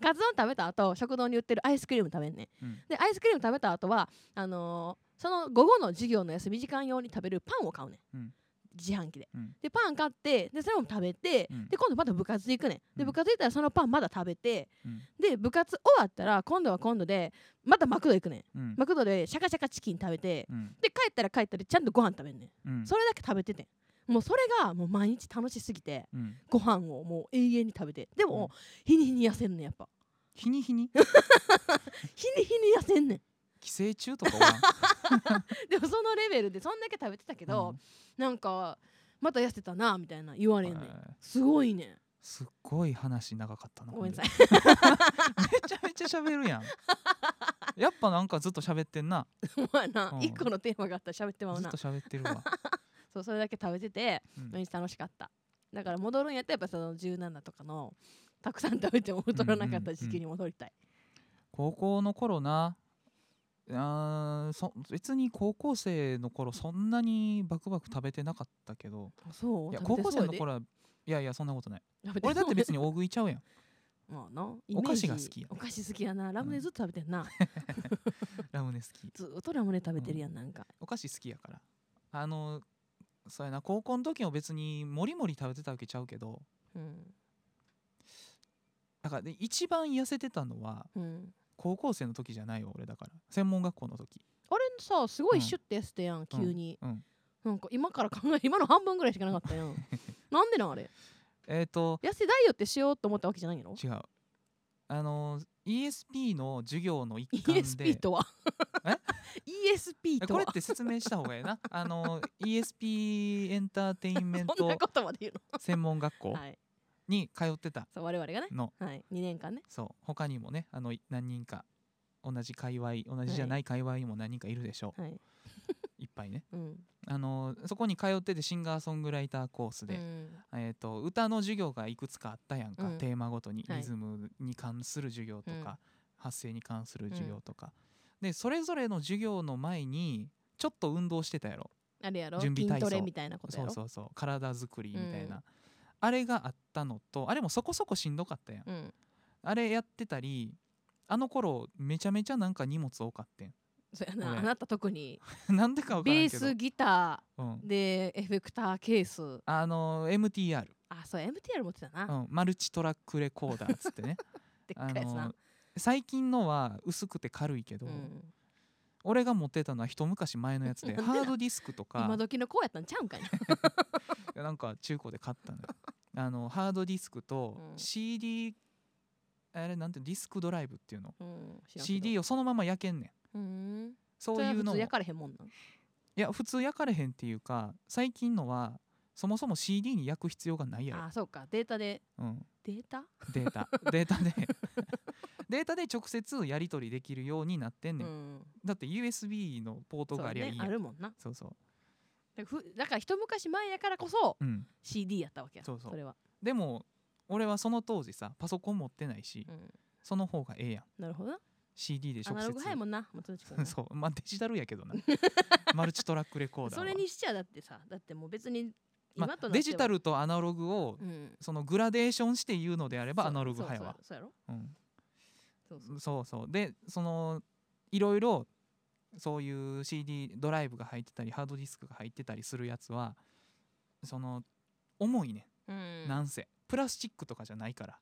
カツ丼食べた後食堂に売ってるアイスクリーム食べんねん。うん。でアイスクリーム食べた後はあのーその午後の授業の休み時間用に食べるパンを買うねん自販機で、うん。でパン買ってでそれも食べて、うん。で今度また部活行くねん。でうん。部活行ったらそのパンまだ食べてうん。で部活終わったら今度は今度でまたマクド行くねん。うん。マクドでシャカシャカチキン食べてうん。で帰ったら帰ったらちゃんとご飯食べんねん。うん。それだけ食べててん。もうそれがもう毎日楽しすぎてうん。ご飯をもう永遠に食べて。でも、うん。日に日に痩せんねんやっぱ。日に日に？日に日に痩せんねん。寄生虫とか でもそのレベルでそんだけ食べてたけど、なんかまた痩せたなみたいな言われんねん。えーすごいねん。すっごい話長かったなごめんなさい。めちゃめちゃ喋るやん。やっぱなんかずっと喋ってんな。お前な。うん。一個のテーマがあったら喋ってまうな。ずっと喋ってるわ、そうそれだけ食べててうん。毎日楽しかった。だから戻るんやったらやっぱその17とかのたくさん食べても太らなかった時期に戻りたい、高校の頃なあーそ別に高校生の頃そんなにバクバク食べてなかったけどそう？いや高校生の頃はいやいやそんなことない。俺だって別にに大食いちゃうやん。まあな。お菓子が好きやお菓子好きやな。ラムネずっと食べてんな、ラムネ好き。ずーっとラムネ食べてるやんなんか、お菓子好きやから。あのそうやな。高校の時も別にもりもり食べてたわけちゃうけど。うん。だからで一番痩せてたのはうん、高校生の時じゃないよ俺だから。専門学校の時。あれさすごうんいシュッて痩せてやん、急に、うん。なんか今から考え今の半分ぐらいしかなかったやん。なんでなんあれ？えっ、と痩せダイエットしようと思ったわけじゃないの？違う。あの ESP の授業の一環で。ESP とは？え？ESP とは？これって説明した方がいいな？あの ESP エンターテインメント専門学校。のはいに通ってた。そう我々がね。の。はい。2年間ね。そう。他にもねあのい何人か同じ界隈同じじゃない界隈にも何人かいるでしょう、はい。い、っぱいね。うん。あのそこに通っててシンガーソングライターコースで、うん。えー、と歌の授業がいくつかあったやんか、うん。テーマごとに。はい。リズムに関する授業とか、うん。発声に関する授業とか、でそれぞれの授業の前にちょっと運動してたやろ。あれやろ？準備体操。みたいなことやろ？そうそうそう。体作りみたいな、うんあれがあったのとあれもそこそこしんどかったやん、うん。あれやってたりあの頃めちゃめちゃなんか荷物多かってん。そうやな俺。あなた特に。なんでか分かベーらんけど。スギタうん。ーでエフェクターケース。あの MTR、あそう MTR 持ってたな。うん、マルチトラックレコーダーっつってね。でっあかいやつな。の最近のは薄くて軽いけど、うん。俺が持ってたのは一昔前のやつでハードディスクとか。今時の子やったんちゃうんかい ななんか中古で買ったのよ。あのハードディスクとうん。CD、あれなんてディスクドライブっていうの？うん CD をそのまま焼けんねん。うん。そういうの焼かれへんもんな。んや普通焼かれへんっていうか最近のはそもそも CD に焼く必要がないやろ。あそうか。データで。うん、データ？データ。データで。データで直接やり取りできるようになってんねん、うん。だって USB のポートがありゃいいやん。あるもんな。そうそうだからふだから一昔前やからこそうん、CD やったわけや。そうそう。れは。でも俺はその当時さパソコン持ってないし、うん。その方がええやん。なるほどな。CD でア直接。ナログ早いもんな松内君なそう。まあデジタルやけどな。マルチトラックレコーダーは。それにしちゃだってさだってもう別にまあ今となっては。デジタルとアナログをうん。そのグラデーションして言うのであればアナログ派やわそうそう。そうそう。でそのいろいろそういう CD ドライブが入ってたりハードディスクが入ってたりするやつはその重いね、うん。なんせ。プラスチックとかじゃないから、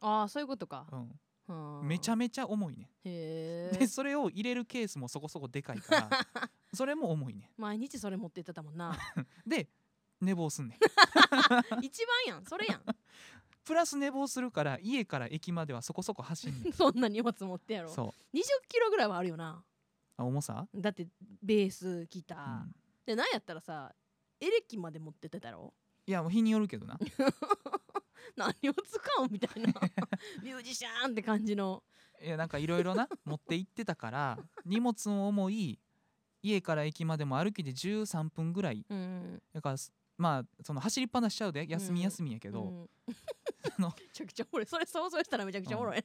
ああそういうことか。うん。うん。めちゃめちゃ重いね。へえでそれを入れるケースもそこそこでかいから それも重いね。毎日それ持ってってたもんな。で寝坊すんねん。一番やん。それやん。プラス寝坊するから家から駅まではそこそこ走んねん。そんな荷物持ってやろ。そう。20キロぐらいはあるよなあ重さ、だってベースギタうー、ん。でなんやったらさエレキまで持ってってたろ？いやもう日によるけどな。何を使うみたいな。ミュージシャンって感じの。いやなんかいろいろな持って行ってたから荷物も重い家から駅までも歩きで13分ぐらい。うんだからすまあその走りっぱなしちゃうで。休み休みやけど、うんあの めちゃくちゃおもろい。それ想像したらめちゃくちゃおもろい、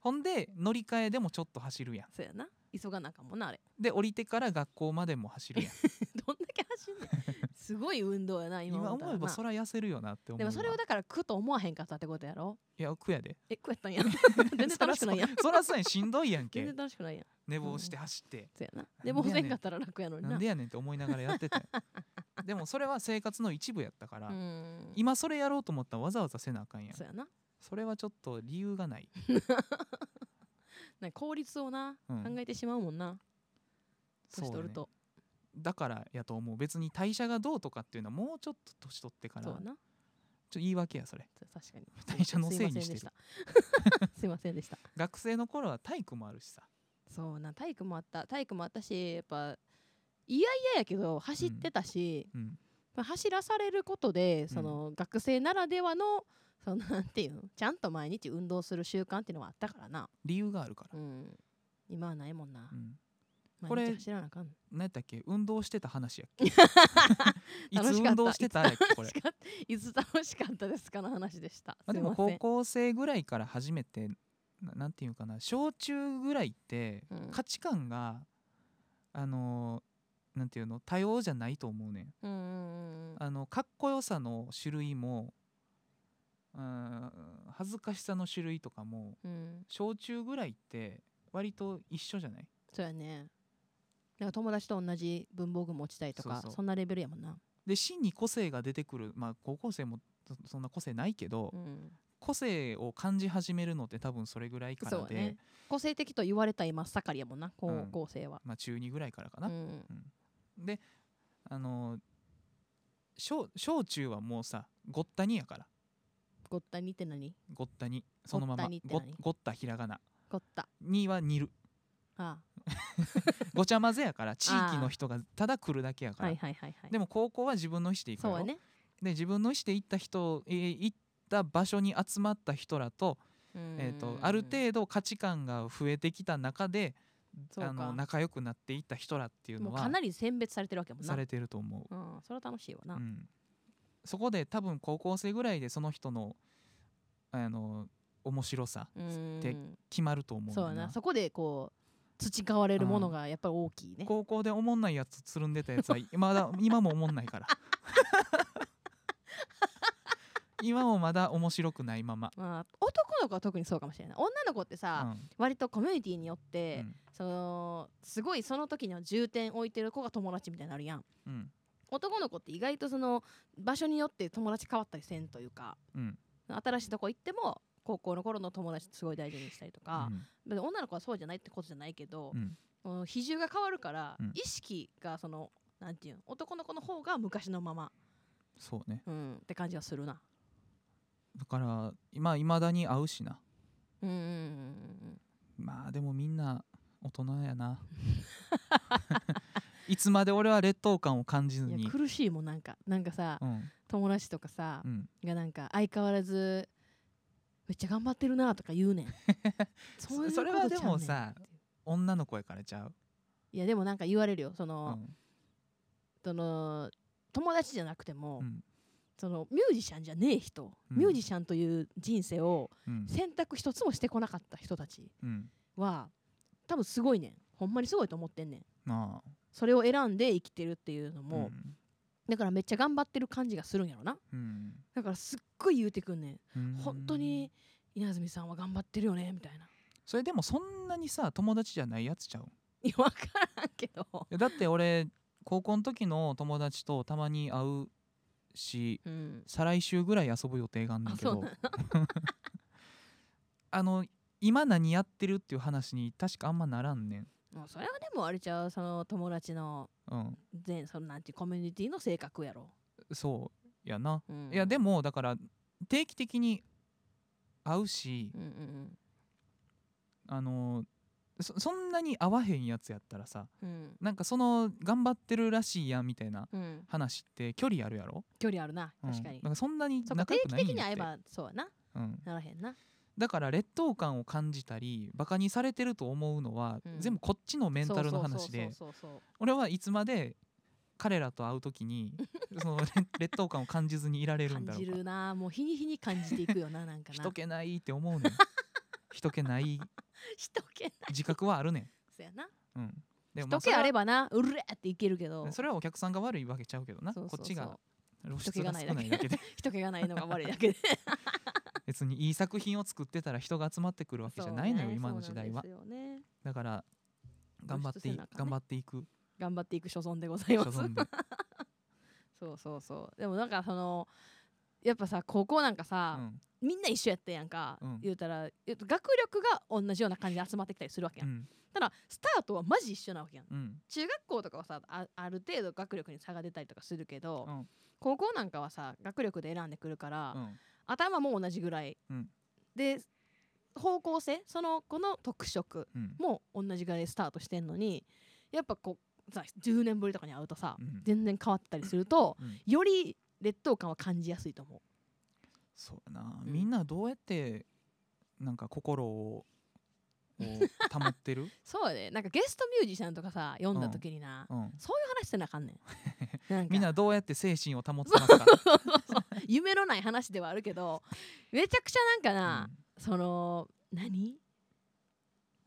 ほんで乗り換えでもちょっと走るやん。そうやな。急がなあかんもんなあれ。で降りてから学校までも走るやん。どんだけ走んねん。すごい運動やな今今思えばそら痩せるよなって思うわ。でもそれをだから苦と思わへんかったってことやろ？いや苦やで。え苦やったんや。全然楽しくないやん。そらそうやんしんどいやんけ全然楽しくないやん寝坊して走って、そうやなでもなんでやねんせんかったら楽やのにななんでやねんって思いながらやってたよでもそれは生活の一部やったから、うん今それやろうと思ったらわざわざせなあかんやんそうやなそれはちょっと理由がない。な効率をな、うん。考えてしまうもんな。年取ると。だからやと思う。別に代謝がどうとかっていうのはもうちょっと年取ってから。ちょっそうやな。と言い訳やそれ。そう確かに。代謝のせいにして。るすいませんでした。すいませんでした。学生の頃は体育もあるしさ。そうな体育もあった。体育もあったしやっぱいやいややけど走ってたし、うん。まあ走らされることでその、学生ならではのそのなんていうの？ちゃんと毎日運動する習慣っていうのはあったからな、理由があるから、うん、今はないもんな。う、ん、毎これ日走らなあかん。何やったっけ？運動してた話やっけ？い楽しかった。つ運動してたやっけ？これ。楽しかったいつ楽しかったですかの話でした。まあ、でもすいません。高校生ぐらいから初めてななんていうかな？小中ぐらいってうん。価値観が、あのーなんていうの？多様じゃないと思うねん。うんうんうんあのかっこよさの種類もうん恥ずかしさの種類とかもうん。小中ぐらいって割と一緒じゃない？そうやね。だから友達と同じ文房具持ちたいとかそんなレベルやもんな、で真に個性が出てくるまあ高校生もそそんな個性ないけど、うん、個性を感じ始めるのって多分それぐらいからで、ね。個性的と言われたい真っ盛りやもんな高校生は、まあ中2ぐらいからかな、うん。であのー小小中はもうさごったにやからごったにって何？ごったに。そのまま。ごったひらがな。ごった。には煮る。あ ごちゃ混ぜやから地域の人がただ来るだけやから、あはいはいはいはい。でも高校は自分の意思で行くやろ。そうやね。で自分の意思で行った人、えー行った場所に集まった人らと,、えー、とある程度価値観が増えてきた中であの仲良くなっていった人らっていうのはかなり選別されてるわけやもんな。されてると思う、うん、それは楽しいわな、うん、そこで多分高校生ぐらいでその人のあの面白さうん。で決まると思うそうな。そこでこう培われるものがやっぱり大きいね。高校でおもんないやつつるんでたやつは まだ今もおもんないから。今もまだ面白くないまま、まあ、男の子は特にそうかもしれない。女の子ってうさ、ん。割とコミュニティによって、うん。そのすごいその時の重点置いてる子が友達みたいになるやん。うん男の子って意外とその場所によって友達変わったりせんというかうん。新しいとこ行っても高校の頃の友達すごい大事にしたりとか、で女の子はそうじゃないってことじゃないけどう、ん。比重が変わるから、うん。意識がそのなんていうの男の子の方が昔のまま、そうね。うん、って感じがするな。だから今いまだに会うしな。うんうんうん。まあでもみんな大人やな いつまで俺は劣等感を感じずに。苦しいもんなんか。なんかさ、うん。友達とかさう、ん。がなんか相変わらずめっちゃ頑張ってるなとか言うねん。そういうそれはでもさ女の子やからちゃう、いやでもなんか言われるよ。そうの、ん。その友達じゃなくても、うん。そのミュージシャンじゃねえ人、うん。ミュージシャンという人生をうん。選択一つもしてこなかった人たちうん。は多分すごいねん。ほんまにすごいと思ってんねん。まあそれを選んで生きてるっていうのも、うん。だからめっちゃ頑張ってる感じがするんやろな。うん。だからすっごい言うてくんねん。うん。本当に稲積さんは頑張ってるよねみたいな。それでもそんなにさ友達じゃないやつちゃう？いや分からんけど。だって俺高校の時の友達とたまに会うしうん。再来週ぐらい遊ぶ予定があんねんけど。あの 今何やってるっていう話に確かあんまならんねんもうそれはでもあれちゃうその友達のうん。全そのなんていうコミュニティの性格やろ、そうやな、うん。いやでもだから定期的に会うしうんうんあのそそんなに会わへんやつやったらさうん。なんかその頑張ってるらしいやんみたいなうん。うん話って距離あるやろ？距離あるなうん確かに、なんかそんなにそっか仲良く定期ないんやって。的に会えばそうやな。うん、ならへんなだから劣等感を感じたりバカにされてると思うのは、うん。全部こっちのメンタルの話で俺はいつまで彼らと会う時に その劣劣等感を感じずにいられるん感じだろうか。るな。もう日に日に感じていくよななんかな。人気ないって思うねん。人気ない。人気ない。自覚はあるねん。そうやな。うん。でもま人気あればばな。うるれっていけるけど。それはお客さんが悪いわけちゃうけどな。こっちが露出が少ないだけ。ないだけで。人気がないのが悪いだけで別にいい作品を作ってたら人が集まってくるわけじゃないのよ、ね今の時代は。ね。だから頑張ってね。頑張っていく頑張っていく所存でございます。そうそうそう。でもなんかそのやっぱさ高校なんかうさ、ん。みんな一緒やってんやんか、うん。言うたら学力が同じような感じで集まってきたりするわけや、うんん。ただスタートはマジ一緒なわけやん。うん。中学校とかはさあある程度学力に差が出たりとかするけど、うん。高校なんかはさ学力で選んでくるから、うん頭も同じぐらい、うん。で方向性その子の特色うん。も同じぐらいでスタートしてんのにやっぱこうさ10年ぶりとかに会うとさ、うん。全然変わったりするとうん。より劣等感は感じやすいと思う。そうやな、うん。みんなどうやってなんか心をを保ってる、そうやで。なんかゲストミュージシャンとかさ読んだ時にな、うん、そういう話してなあかんねん。みんなどうやって精神を保ってますか、夢のない話ではあるけどめちゃくちゃなんかな、その何？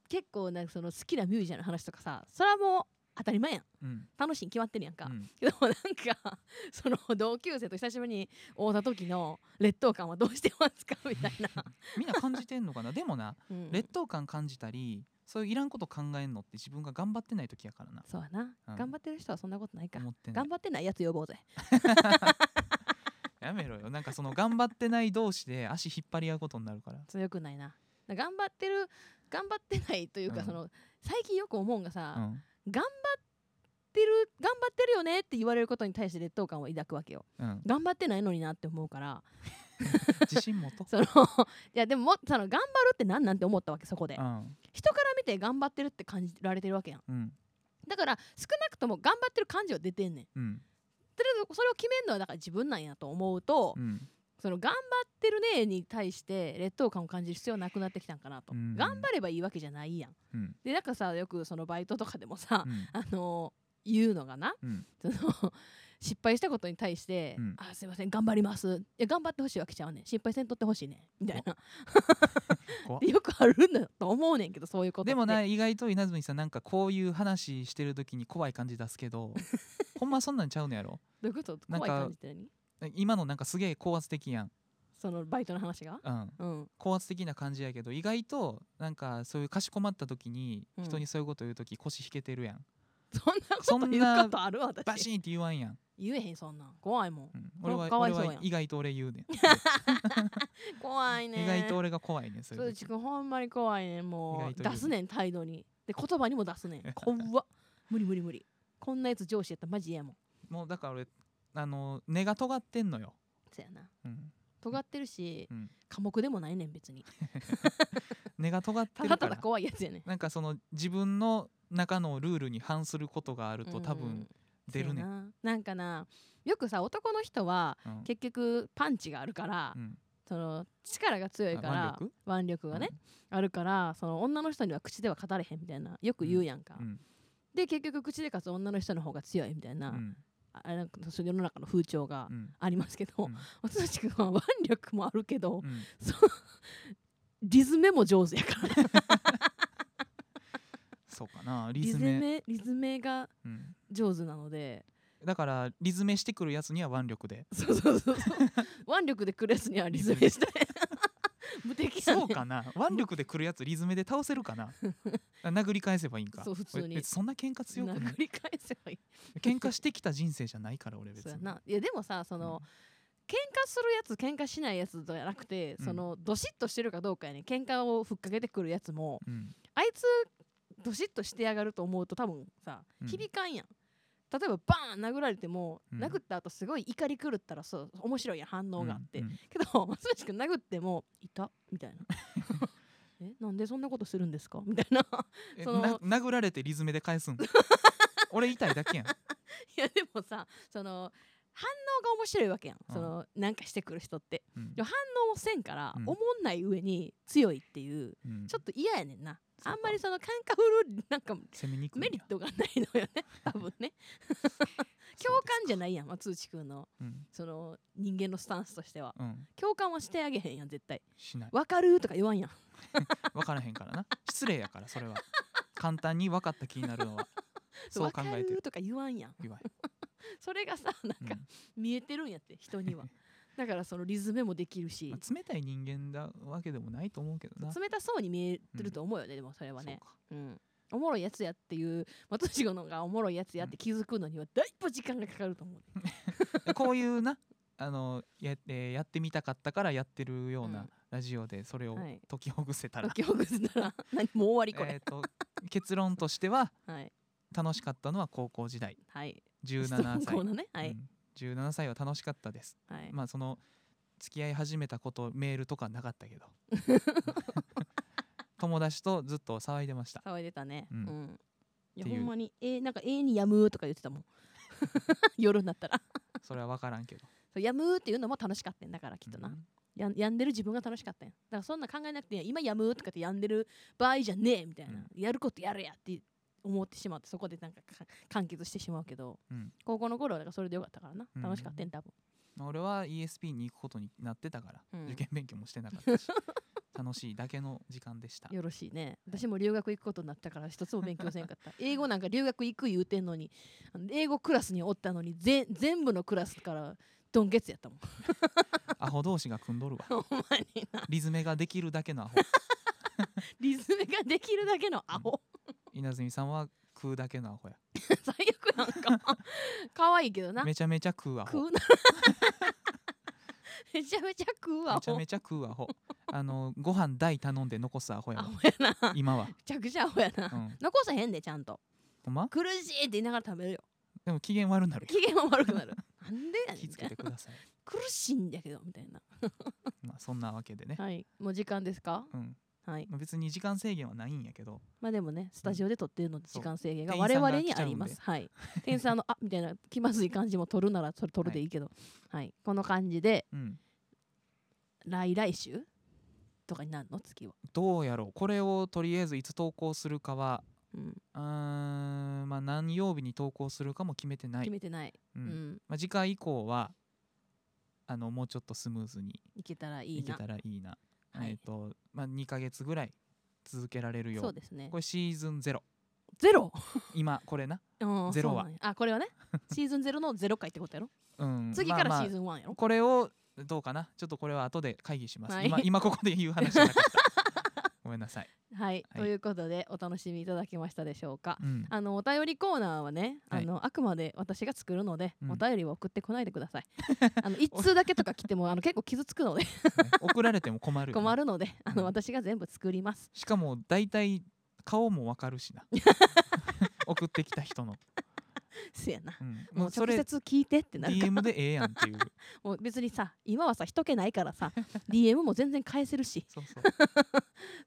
結構なんかその好きなミュージシャンの話とかさそれはもう当たり前やん。うん。うん楽しいに決まってるやんか、うん。けどなんかその同級生と久しぶりに会った時の劣等感はどうしてますか？みたいな、みんな感じてんのかな？でもなうん。劣等感感じたりそういういらんこと考えんのって自分が頑張ってない時やからな。そうやな、うん。頑張ってる人はそんなことないか。頑張ってないやつ呼ぼうぜ やめろよ。なんかその頑張ってない同士で足引っ張り合うことになるから。強くないな。頑張ってる頑張ってないというか、うん。その最近よく思うんがさ、うん。頑張ってる頑張ってるよねって言われることに対して劣等感を抱くわけよ。うん。頑張ってないのになって思うから。自信持と そのいやでももその頑張るって何なんて思ったわけそこで。うん。人から見て頑張ってるって感じられてるわけやん。うん。だから少なくとも頑張ってる感じは出てんねんそれを決めるのはだから自分なんやと思うと、うん。その頑張ってるねに対して劣等感を感じる必要なくなってきたんかなと、うん。頑張ればいいわけじゃないやん。うん。でなんかさよくそのバイトとかでもさ、うん。あの言うのがなうん。その失敗したことに対して「うん。あすいません頑張ります」いや頑張ってほしいわけちゃうねん。失敗せんとってほしいねん。みたいな。よくあるんだと思うねんけどそういうことでもな意外と稲積さんなんかこういう話してる時に怖い感じ出すけど ほんまそんなんちゃうのやろ？どういうこと？なんか怖い感じって何？今のなんかすげえ高圧的やん、そのバイトの話が？うん、うん。高圧的な感じやけど意外となんかそういうかしこまった時にうん。人にそういうこと言う時腰引けてるやん、そんなこと言うことある？私。バシーンって言わんやん、言えへんそんなん。怖いもん。うん、俺はかわい俺そうや意外と俺言うねん。怖いね。意外と俺が怖いねんそうそちいうう時くんほんまに怖いねん。もう出すねん態度に。で言葉にも出すねん。怖っ。無理無理無理。こんなやつ上司やったらマジ嫌やもん。もうだから俺あの根が尖ってんのよ、そやな。うん。尖ってるしうん、寡黙でもないねん別に。根が尖ってたるから。だただ怖いやつやねん。なんかその自分の中のルールに反することがあると多分うん出るね。ななんかなよくさ男の人はうん。結局パンチがあるから、うん。その力が強いからあ腕力？がね、あるからその女の人には口では語れへんみたいなよく言うやんか、うん。で結局口で勝つ女の人の方が強いみたいな、うん。あなんか世の中の風潮がうん。ありますけど、うん。私たちくんは腕力もあるけど、うん。そうリズメも上手やからねそうかなリリズズメメリズメがうん。上手なので。だからリズメしてくるやつには腕力で。そうそうそうそう。腕力で来るやつにはリズメしたい 無敵やね。そうかな腕力で来るやつリズメで倒せるかな。あ 殴り返せばいいんか。そう普通に。そんな喧嘩強くない？殴り返せばいい。喧嘩してきた人生じゃないから俺別に。いやでもさその、喧嘩するやつ喧嘩しないやつじゃなくて、うん。そのどしっとしてるかどうかやね。喧嘩をふっかけてくるやつもうん。あいつどしっとしてやがると思うと多分さうん。響かんやん、例えばバーン殴られても、うん。殴った後すごい怒り狂ったらそう面白いやん反応があって、うんうん。けど 松橋君殴っても「いた?」みたいな。えなんでそんなことするんですか？みたいな。えそのな殴られてリズメで返すん？俺痛いだけやん。いやでもさその反応が面白いわけやん、うん。そのなんかしてくる人って。うん。反応せんから、うん。おもんない上に強いっていううん。ちょっと嫌やねんな。あんまりその喧嘩振るなんかメリットがないのよね。多分ね。共感じゃないやん松内くんの。うん。その人間のスタンスとしては。うん。共感はしてあげへんやん絶対。しない。わかるとか言わんやん。分からへんからな。失礼やからそれは。簡単に分かった気になるのは。そう考えてる。るとか言わんやん。言わへ それがさなんかん見えてるんやって人には。だからそのリズムもできるし。まあ冷たい人間だわけでもないと思うけどな。冷たそうに見えてると思うよね、でもそれはね。そうん。おもろいやつやっていう松内くんのがおもろいやつやって気づくのにはだいぶ時間がかかると思う、でこういうなあのや,、えーやってみたかったからやってるよううなん。ラジオでそれをはい。解きほぐせたら、解きほぐせたら何もう終わりこれ、えーと結論としてははい。楽しかったのは高校時代。はい17質問歳、ねはい、うん。17歳は楽しかったです。はい、まあその付き合い始めたことメールとかなかったけど。友達とずっと騒いでました。騒いでたね。ううん。ん、いやほんまにえー、なんか永遠にやむとか言ってたもん。夜になったら。それは分からんけど。そうやむっていうのも楽しかったんだからきっとな、うん。やんやんでる自分が楽しかったん。やだからそんな考えなくて今やむとかってやんでる場合じゃねえみたいな、うん。やることやるやって思ってしまってそこでなんかか完結してしまうけどうん。高校の頃はだからそれでよかったからな。うん。楽しかったん多分、まあ俺は ESP に行くことになってたから、うん。受験勉強もしてなかったし 楽しいだけの時間でした。よろしいね。私も留学行くことになったから一つも勉強せんかった。英語なんか留学行く言うてんのに英語クラスにおったのにぜ全部のクラスからドンケツやったもん。アホ同士が組んどるわ。リズメができるだけのアホ。リズムができるだけのアホ、稲積さんは食うだけのアホや。最悪やんか。可愛いけどな。めちゃめちゃ食うアホ。食うな。めちゃめちゃ食うわめちゃめちゃ食うアホ。あのご飯大頼んで残すアホやわアホやな。今は、めちゃくちゃアホやな、うん、残さへんでちゃんと。ほんま？苦しいって言いながら食べるよ。でも機嫌悪なる機嫌は悪くなる。なんでやねん気付けてください。苦しいんだけどみたいな。まあそんなわけでね、はい。もう時間ですか？うんはい。まあ、別に時間制限はないんやけど。まあでもねスタジオで撮ってるの時間制限が我々にあります。はい。店員さんのあみたいな気まずい感じも撮るならそれ撮るでいいけど。はい、この感じでうん。来来週とかになるの？次は。どうやろう？これをとりあえずいつ投稿するかはうん。うーんまあ何曜日に投稿するかも決めてない。決、めてない、ううんん。まあ、次回以降はあのもうちょっとスムーズに。いけたらいいな。いけたらいいなはい。えっ、とまあ2ヶ月ぐらい続けられるよそうですね。これシーズンゼロ。ゼロ？今これな。うんゼロは。そうなんや。あこれはね。シーズンゼロのゼロ回ってことやろ？うん次からシーズン1やろ、これをどうかな？ちょっとこれは後で会議します、はい。今今ここで言う話じゃなかったごめんなさい、はい、はい。ということでお楽しみいただけましたでしょうか。うん、あのお便りコーナーはね、はい。あのあくまで私が作るので、うん。お便りは送ってこないでください。あの一通だけとか来てもあの結構傷つくので。ね送られても困る。困るのであの、うん私が全部作ります。しかも大体顔もわかるしな。送ってきた人の、せやな。うん、もう直接聞いてってなるから。DM でええやんっていう。もう別にさ今はさ人気ないからさ DM も全然返せるし。そうそう。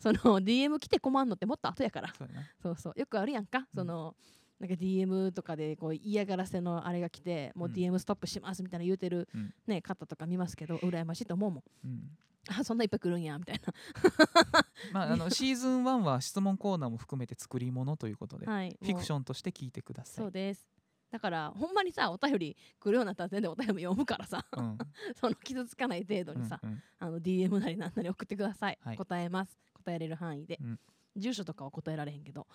その DM 来て困んのってもっと後やから。そうそうそう。よくあるやんか、そのなんか DM とかでこう嫌がらせのあれが来てもううん DM ストップしますみたいな言うてる、うん。ね、方とか見ますけど羨ましいと思うもん。うん。あそんないっぱい来るんやみたいまあ、あのシーズン1は質問コーナーも含めて作り物ということで、な、はい、フィクシンョンとして聞いてください。そう。ですだからほんまにさお便り来るようになったら全然お便りも読むからさうん。その傷つかない程度にさ、うんうん。あの DM なりなんなり送ってください、はい。答えます。答えれる範囲で、うん。住所とかは答えられへんけど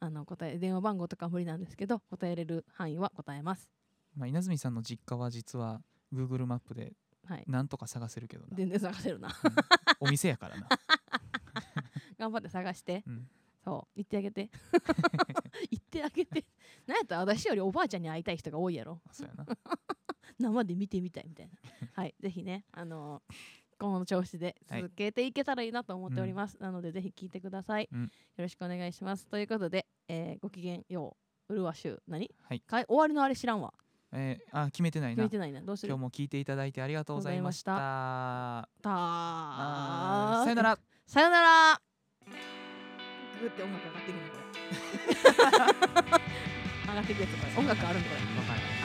あの答え電話番号とかは無理なんですけど答えれる範囲は答えます。まあ、稲積さんの実家は実は Google マップではい。なんとか探せるけどな、全然探せるな。うん。お店やからな、頑張って探して。うん、そう言ってあげて。言ってあげて。なんやったら私よりおばあちゃんに会いたい人が多いやろ。そうやな。生で見てみたいみたいな。はいぜひねあのーこの調子ではい。続けていけたらいいなと思っております、なのでぜひ聞いてください、うん。よろしくお願いします。ということで、えーごきげんよう。うるわしゅう何？はい、かい？終わりのあれ知らんわ。えー、あ決めてないな。決めてないな。どうする？今日も聞いていただいてありがとうございました。さよなら。さよならグーって音楽上がってくるのこれ。上がってくやつこれ。音楽あるのこれ。わからない